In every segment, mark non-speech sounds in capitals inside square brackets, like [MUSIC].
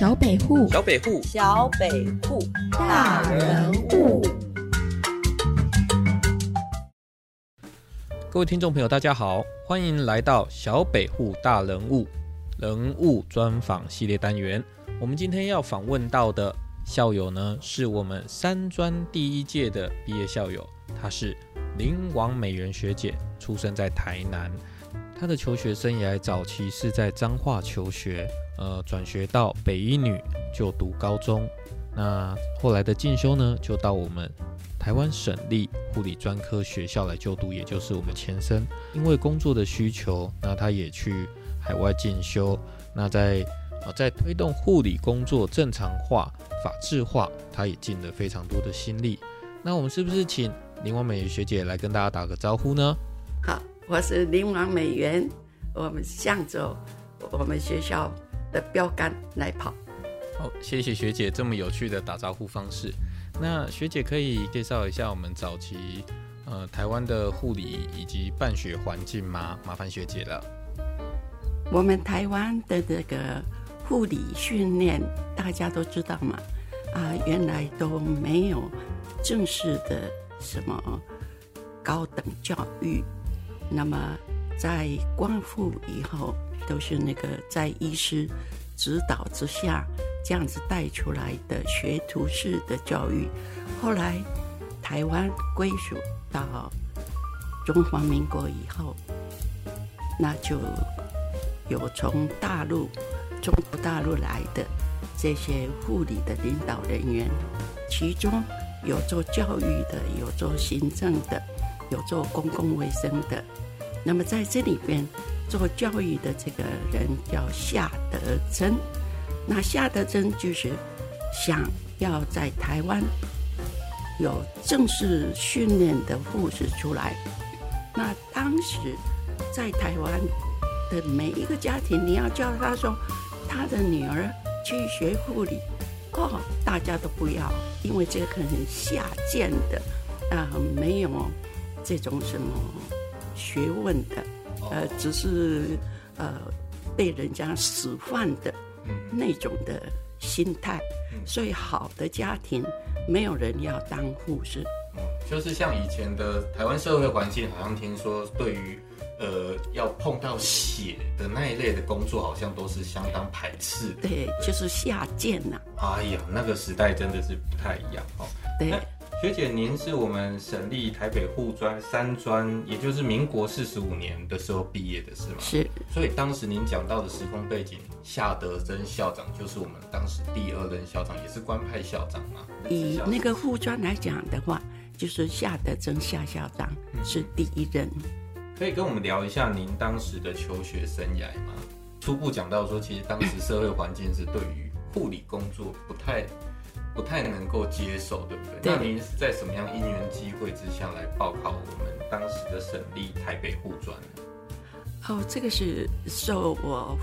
小北户，小北户，小北户，大人物。各位听众朋友，大家好，欢迎来到小北户大人物人物专访系列单元。我们今天要访问到的校友呢，是我们三专第一届的毕业校友，她是林王美媛学姐，出生在台南。她的求学生涯早期是在彰化求学，呃，转学到北一女就读高中。那后来的进修呢，就到我们台湾省立护理专科学校来就读，也就是我们前身。因为工作的需求，那她也去海外进修。那在呃在推动护理工作正常化、法制化，她也尽了非常多的心力。那我们是不是请林婉美学姐来跟大家打个招呼呢？好，我是林王美元，我们向着我们学校的标杆来跑。好，谢谢学姐这么有趣的打招呼方式。那学姐可以介绍一下我们早期呃台湾的护理以及办学环境吗？麻烦学姐了。我们台湾的这个护理训练，大家都知道嘛，啊，原来都没有正式的什么高等教育。那么在光复以后，都是那个在医师指导之下，这样子带出来的学徒式的教育。后来台湾归属到中华民国以后，那就有从大陆、中国大陆来的这些护理的领导人员，其中有做教育的，有做行政的，有做公共卫生的。那么在这里边做教育的这个人叫夏德珍，那夏德珍就是想要在台湾有正式训练的护士出来。那当时在台湾的每一个家庭，你要叫他说他的女儿去学护理，哦，大家都不要，因为这个很下贱的，啊，没有这种什么。学问的，呃，只是呃被人家使唤的那种的心态，所以好的家庭没有人要当护士。就是像以前的台湾社会环境，好像听说对于呃要碰到血的那一类的工作，好像都是相当排斥的。对，就是下贱呐。哎呀，那个时代真的是不太一样哦。对。学姐，您是我们省立台北护专三专，也就是民国四十五年的时候毕业的，是吗？是。所以当时您讲到的时空背景，夏德珍校长就是我们当时第二任校长，也是官派校长嘛。以那个护专来讲的话，就是夏德珍夏校长是第一任。可以跟我们聊一下您当时的求学生涯吗？初步讲到说，其实当时社会环境是对于护理工作不太。不太能够接受，对不对？那您是在什么样因缘机会之下来报考我们当时的省立台北护专？哦，这个是受我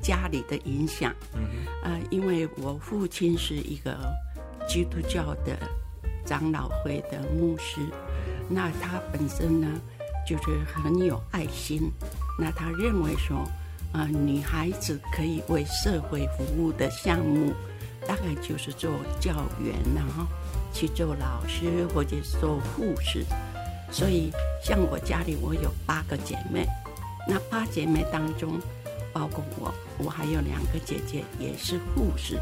家里的影响。嗯哼。呃，因为我父亲是一个基督教的长老会的牧师，那他本身呢就是很有爱心。那他认为说，啊，女孩子可以为社会服务的项目。大概就是做教员，然后去做老师或者做护士。所以，像我家里，我有八个姐妹，那八姐妹当中，包括我，我还有两个姐姐也是护士。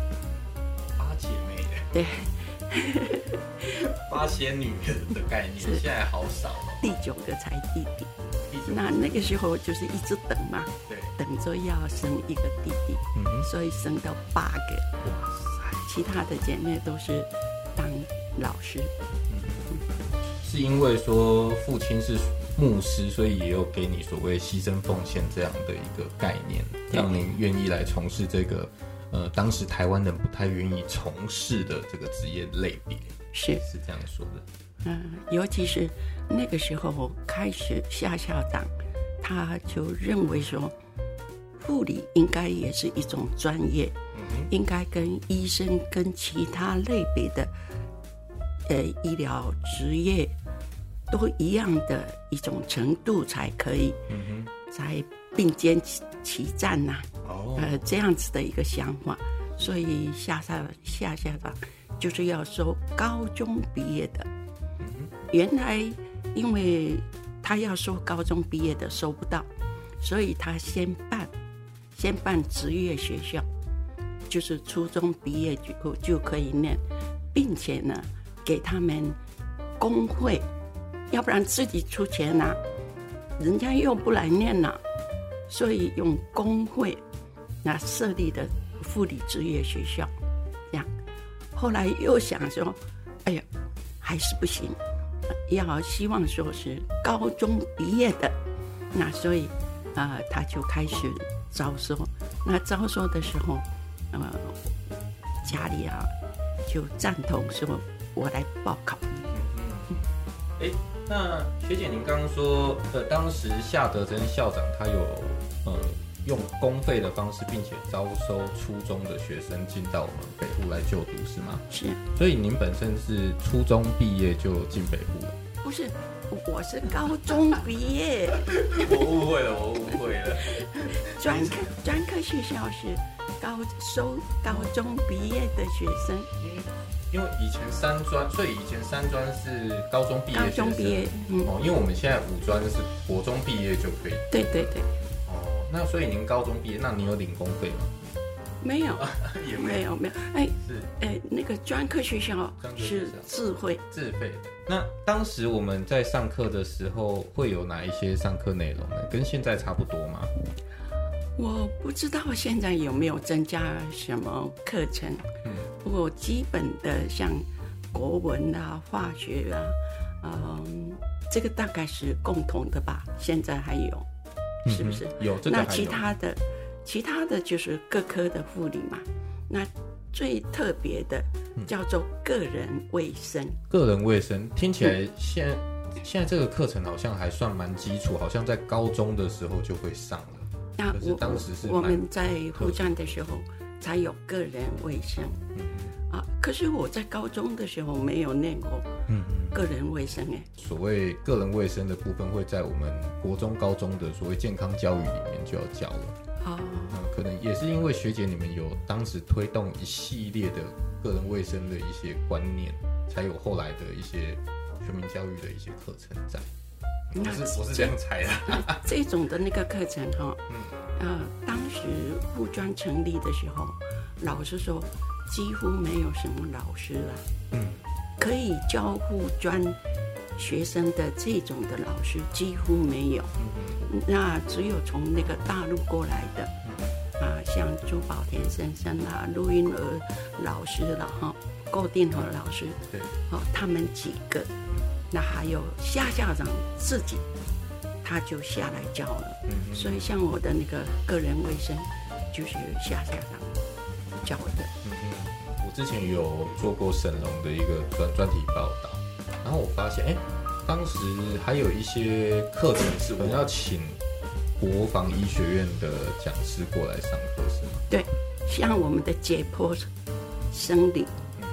八姐妹？对。[LAUGHS] 八仙女的概念，现在好少了。第九个才弟弟。那那个时候就是一直等嘛，对，等着要生一个弟弟，嗯所以生到八个。其他的姐妹都是当老师。是因为说父亲是牧师，所以也有给你所谓牺牲奉献这样的一个概念，让您愿意来从事这个呃，当时台湾人不太愿意从事的这个职业类别。是是这样说的。嗯，尤其是那个时候开始，下校长他就认为说，护理应该也是一种专业，应该跟医生跟其他类别的呃医疗职业都一样的一种程度才可以，才并肩齐齐战呐。哦，呃，这样子的一个想法，所以下下下下吧就是要收高中毕业的。原来因为他要收高中毕业的收不到，所以他先办先办职业学校，就是初中毕业就就可以念，并且呢给他们工会，要不然自己出钱呐、人家又不来念了，所以用工会那设立的护理职业学校，这样。后来又想说，哎呀，还是不行，要希望说是高中毕业的，那所以啊、他就开始招收。那招收的时候，呃，家里啊就赞同说我来报考。哎，那学姐，您刚刚说，呃，当时夏德珍校长他有呃用公费的方式，并且招收初中的学生进到我们北户来就读，是吗？是所以您本身是初中毕业就进北户了？不是？我是高中毕业，我误会了，我误会了。专 [LAUGHS] 科专科学校是高收高中毕业的学生，因为以前三专，所以以前三专是高中毕业高中毕业，嗯，哦，因为我们现在五专是国中毕业就可以对对对，哦。那所以您高中毕业，那你有领工费吗？没有 [LAUGHS] 也没有。没有，哎是。哎，那个专科学校是校。智慧，自费。的。那当时我们在上课的时候，会有哪一些上课内容呢？跟现在差不多吗？我不知道现在有没有增加什么课程，嗯。不过基本的像国文啊、化学啊，嗯，这个大概是共同的吧，现在还有，是不是？嗯有这个那其他的，其他的就是各科的护理嘛。那最特别的嗯叫做个人卫生，个人卫生，听起来现现在这个课程好像还算蛮基础，好像在高中的时候就会上了。那我当时是我们在护站的时候才有个人卫生嗯啊。可是我在高中的时候没有念过。个人卫生哎。所谓个人卫生的部分，会在我们国中、高中的所谓健康教育里面就要教了。哦，嗯，可能也是因为学姐你们有当时推动一系列的个人卫生的一些观念，才有后来的一些全民教育的一些课程在。我那是我是这样猜的。[LAUGHS] 这种的那个课程哈、嗯呃，当时护专成立的时候，老师说几乎没有什么老师了，嗯，可以教护专学生的这种的老师几乎没有，那只有从那个大陆过来的，啊，像朱宝田先生啊、陆英娥老师了哈、郭定和老师，对，哦，他们几个，那还有夏校长自己，他就下来教了。嗯所以像我的那个个人卫生，就是夏校长教的。嗯嗯，我之前有做过沈龙的一个专专题报道，然后我发现，哎、当时还有一些课程是我们要请国防医学院的讲师过来上课，是吗？对，像我们的解剖生理，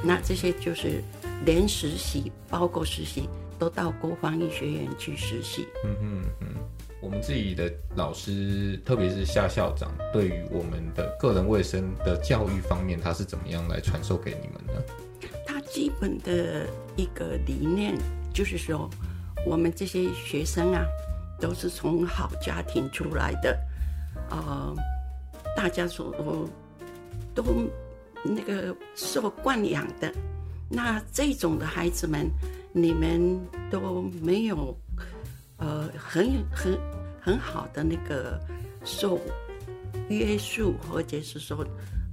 那这些就是连实习，包括实习，都到国防医学院去实习。嗯嗯嗯，我们自己的老师，特别是夏校长，对于我们的个人卫生的教育方面，他是怎么样来传授给你们呢？基本的一个理念就是说，我们这些学生啊，都是从好家庭出来的，呃，大家所都那个受惯养的，那这种的孩子们，你们都没有呃很很很好的那个受约束，或者是说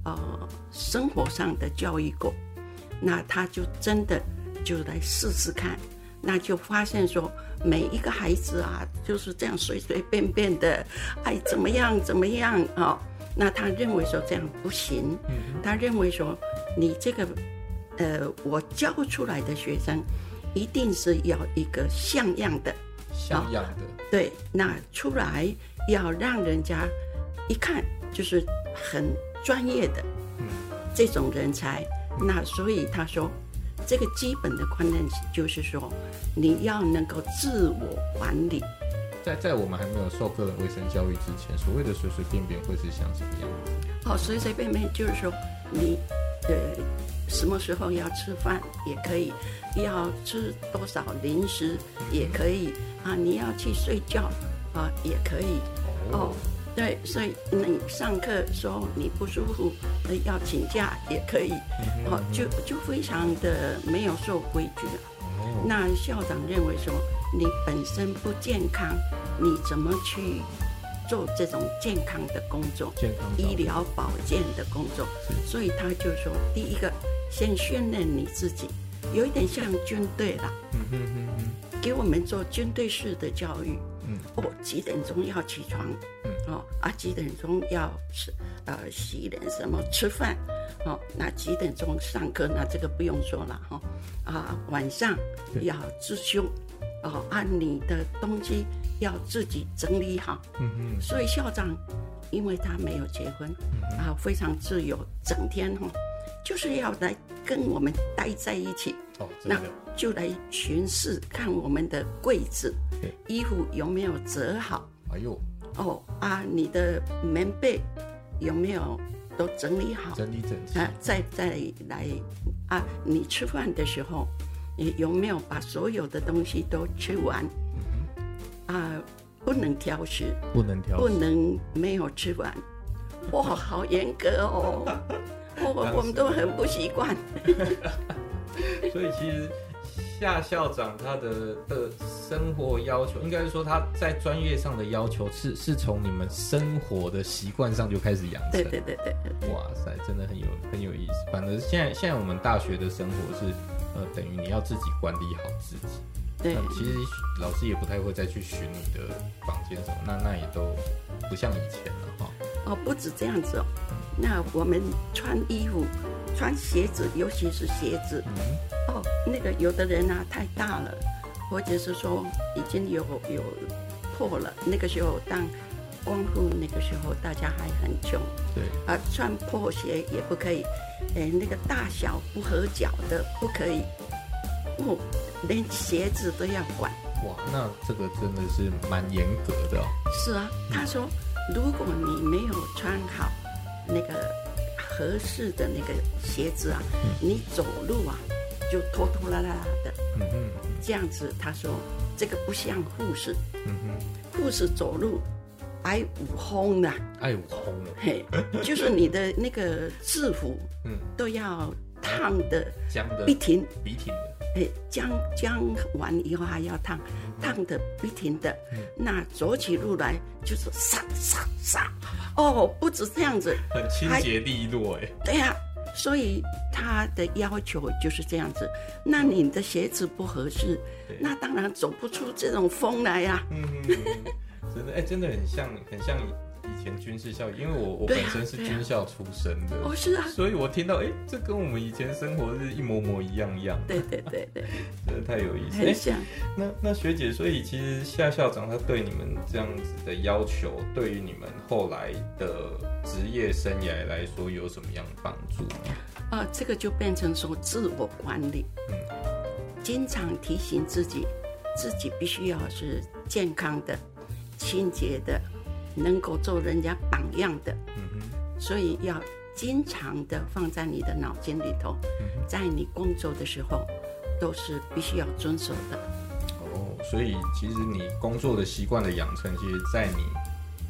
呃生活上的教育过。那他就真的就来试试看，那就发现说每一个孩子啊就是这样随随便便的，哎怎么样怎么样啊、那他认为说这样不行，他认为说你这个呃我教出来的学生一定是要一个像样的，像样的，对，那出来要让人家一看就是很专业的这种人才。那所以他说，这个基本的观念就是说，你要能够自我管理。在在我们还没有受个人卫生教育之前，所谓的随随便便会是像什么样子？好，随随便便就是说你呃什么时候要吃饭也可以，要吃多少零食也可以啊，你要去睡觉啊也可以哦。对，所以你上课说你不舒服，呃要请假也可以，哦，就就非常的没有受规矩了。那校长认为说你本身不健康，你怎么去做这种健康的工作？健康医疗保健的工作，所以他就说，第一个先训练你自己，有一点像军队啦，嗯哼哼哼，给我们做军队式的教育。嗯，哦，几点钟要起床？嗯，哦啊，几点钟要吃呃洗脸什么吃饭？哦，那几点钟上课？那这个不用说了哈、啊，晚上要自修，哦，按你的东西要自己整理好。嗯嗯，所以校长，因为他没有结婚，啊，非常自由，整天哈、就是要来跟我们待在一起。哦，那，就来巡视，看我们的柜子对，衣服有没有折好哎呦，哦啊，你的棉被有没有都整理好整理整齐，啊？再再来啊，你吃饭的时候，你有没有把所有的东西都吃完？啊，不能挑食，不能挑不能没有吃完。哇，好严格哦！[LAUGHS] 我我们都很不习惯。[LAUGHS] 所以其实夏校长他的的生活要求，应该是说他在专业上的要求是是从你们生活的习惯上就开始养成。对对对对哇塞，真的很有很有意思。反正现在现在我们大学的生活是，呃，等于你要自己管理好自己。对其实老师也不太会再去巡你的房间什么，那那也都不像以前了哈。哦，不止这样子哦。那我们穿衣服、穿鞋子，尤其是鞋子，嗯，哦，那个有的人啊太大了，或者是说已经有有破了。那个时候当光复那个时候，大家还很穷对，啊，穿破鞋也不可以，哎，那个大小不合脚的不可以，哦，连鞋子都要管。哇，那这个真的是蛮严格的哦。是啊，他说，如果你没有穿好那个合适的那个鞋子啊，你走路啊就拖拖拉拉的。嗯嗯，这样子。他说这个不像护士，嗯哼，护士走路爱五轰的，爱五轰的，嘿，就是你的那个制服嗯，都要烫的僵的笔挺，笔挺的，哎，将将完以后还要烫，烫的不停的，那走起路来就是沙沙沙，哦，不止这样子，很清洁利落哎。对呀、所以他的要求就是这样子。那你的鞋子不合适，那当然走不出这种风来呀、嗯真的哎、真的很像很像以前军事校，因为我我本身是军校出身的，哦，是啊，所以我听到哎、这跟我们以前生活是一模模一样样，对对对对，[LAUGHS] 真的太有意思。哎、很像。那那学姐，所以其实夏校长他对你们这样子的要求，对于你们后来的职业生涯来说，有什么样的帮助呢？啊，这个就变成说自我管理，嗯经常提醒自己，自己必须要是健康的、清洁的，能够做人家榜样的，所以要经常的放在你的脑筋里头，嗯。在你工作的时候，都是必须要遵守的。哦，所以其实你工作的习惯的养成，其实在你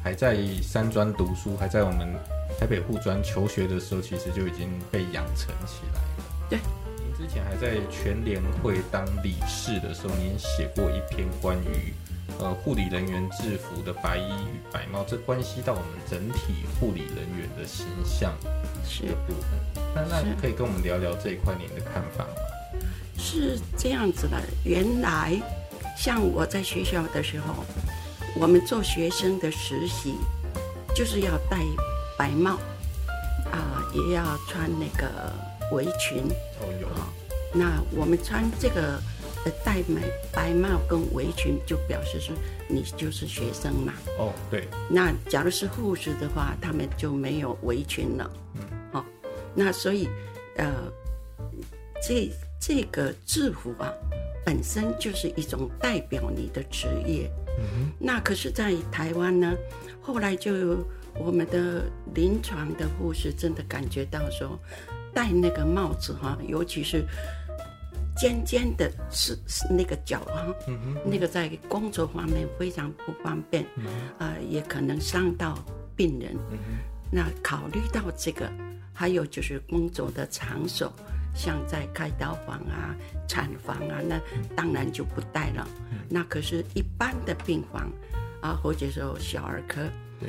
还在三专读书，还在我们台北护专求学的时候，其实就已经被养成起来了。对，您之前还在全联会当理事的时候，您写过一篇关于呃护理人员制服的白衣与白帽，这关系到我们整体护理人员的形象是的部分。那那是可以跟我们聊聊这一块您的看法吗？是这样子的，原来像我在学校的时候，我们做学生的实习，就是要戴白帽，啊、也要穿那个围裙。哦，有，啊那我们穿这个呃戴白白帽跟围裙，就表示说你就是学生嘛。哦，对，那假如是护士的话，他们就没有围裙了。嗯，好、那所以呃，这这个制服啊，本身就是一种代表你的职业。嗯那可是，在台湾呢，后来就我们的临床的护士真的感觉到说，戴那个帽子哈，尤其是尖尖的，是是那个角哈，那个在工作方面非常不方便，啊、也可能伤到病人。那考虑到这个，还有就是工作的场所，像在开刀房啊、产房啊，那当然就不带了。那可是，一般的病房啊，或者说小儿科，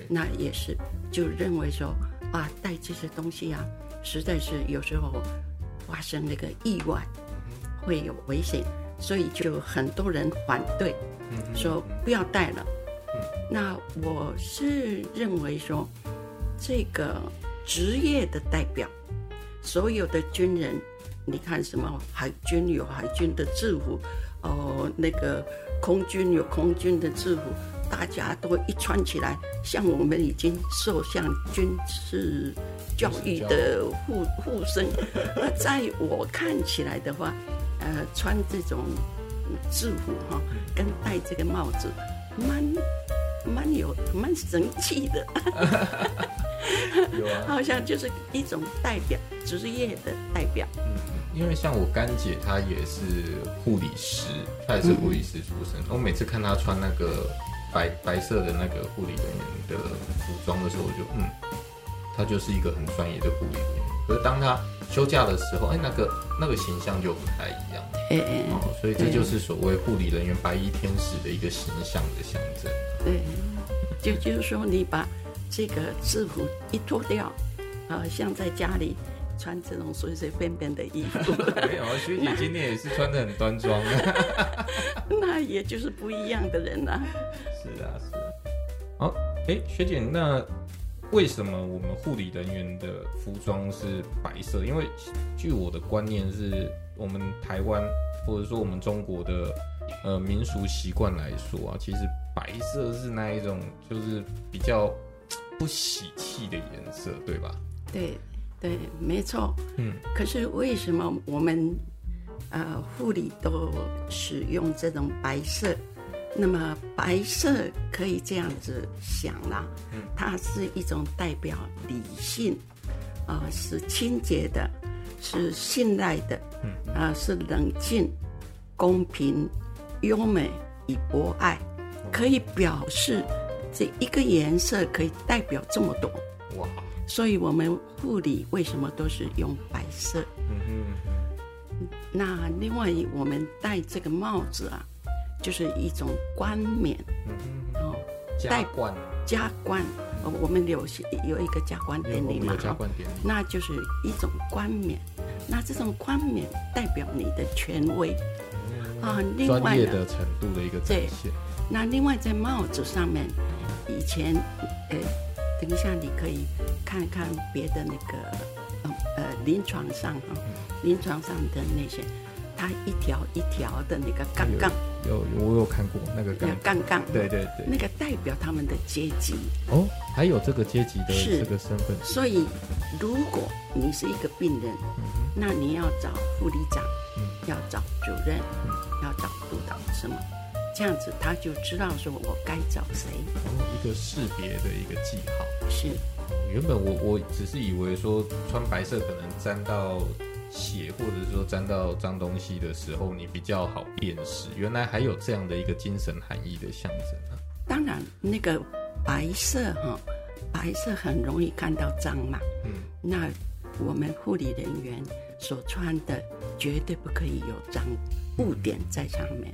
那也是就认为说啊，带这些东西啊，实在是有时候发生那个意外，会有危险，所以就很多人反对，说不要带了。那我是认为说，这个职业的代表，所有的军人，你看什么海军有海军的制服，哦，那个空军有空军的制服，大家都一穿起来，像我们已经受像军事教育的护护身。那在我看起来的话，呃，穿这种制服哈，跟戴这个帽子，蛮蛮有蛮神气的。有啊，[LAUGHS] 好像就是一种代表职业的代表。因为像我干姐，她也是护理师，她也是护理师出身。我每次看她穿那个白白色的那个护理人员的服装的时候，我就嗯，她就是一个很专业的护理人员。可是当她休假的时候，哎，那个那个形象就不太一样。哎哎，哦，所以这就是所谓护理人员白衣天使的一个形象的象征。对，就就是说你把这个制服一脱掉，啊、像在家里穿这种随随便便的衣服，[LAUGHS] 没有，学姐今天也是穿的很端庄。[LAUGHS] 那也就是不一样的人啦、是啊，是啊。好，哎，学姐，那为什么我们护理人员的服装是白色？因为据我的观念是，我们台湾或者说我们中国的呃民俗习惯来说啊，其实白色是那一种就是比较不喜气的颜色，对吧？对对，没错。嗯，可是为什么我们呃护理都使用这种白色？那么白色可以这样子想啦，它是一种代表理性，啊、是清洁的，是信赖的，啊、是冷静、公平、优美与博爱，可以表示这一个颜色可以代表这么多。哇，所以我们护理为什么都是用白色？嗯哼，那另外我们戴这个帽子啊，就是一种冠冕哦，加冠，加冠。呃我们有些有一个加冠有典礼嘛加冠典礼。那就是一种冠冕。那这种冠冕代表你的权威啊。另专外的程度的一个展对现。那另外在帽子上面，以前呃，等一下你可以看看别的那个呃呃临床上哈、临床上的那些，它一条一条的那个杠杠，有有我有看过那个杠。杠杠，对对对。那个代表他们的阶级。哦，还有这个阶级的这个身份，所以，如果你是一个病人，那你要找护理长，要找主任，要找督导什么，这样子他就知道说我该找谁。哦，一个识别的一个记号。是，原本我我只是以为说穿白色可能沾到血，或者说沾到脏东西的时候，你比较好辨识。原来还有这样的一个精神含义的象征啊！当然那个白色哈，白色很容易看到脏嘛。嗯，那我们护理人员所穿的绝对不可以有脏污点在上面。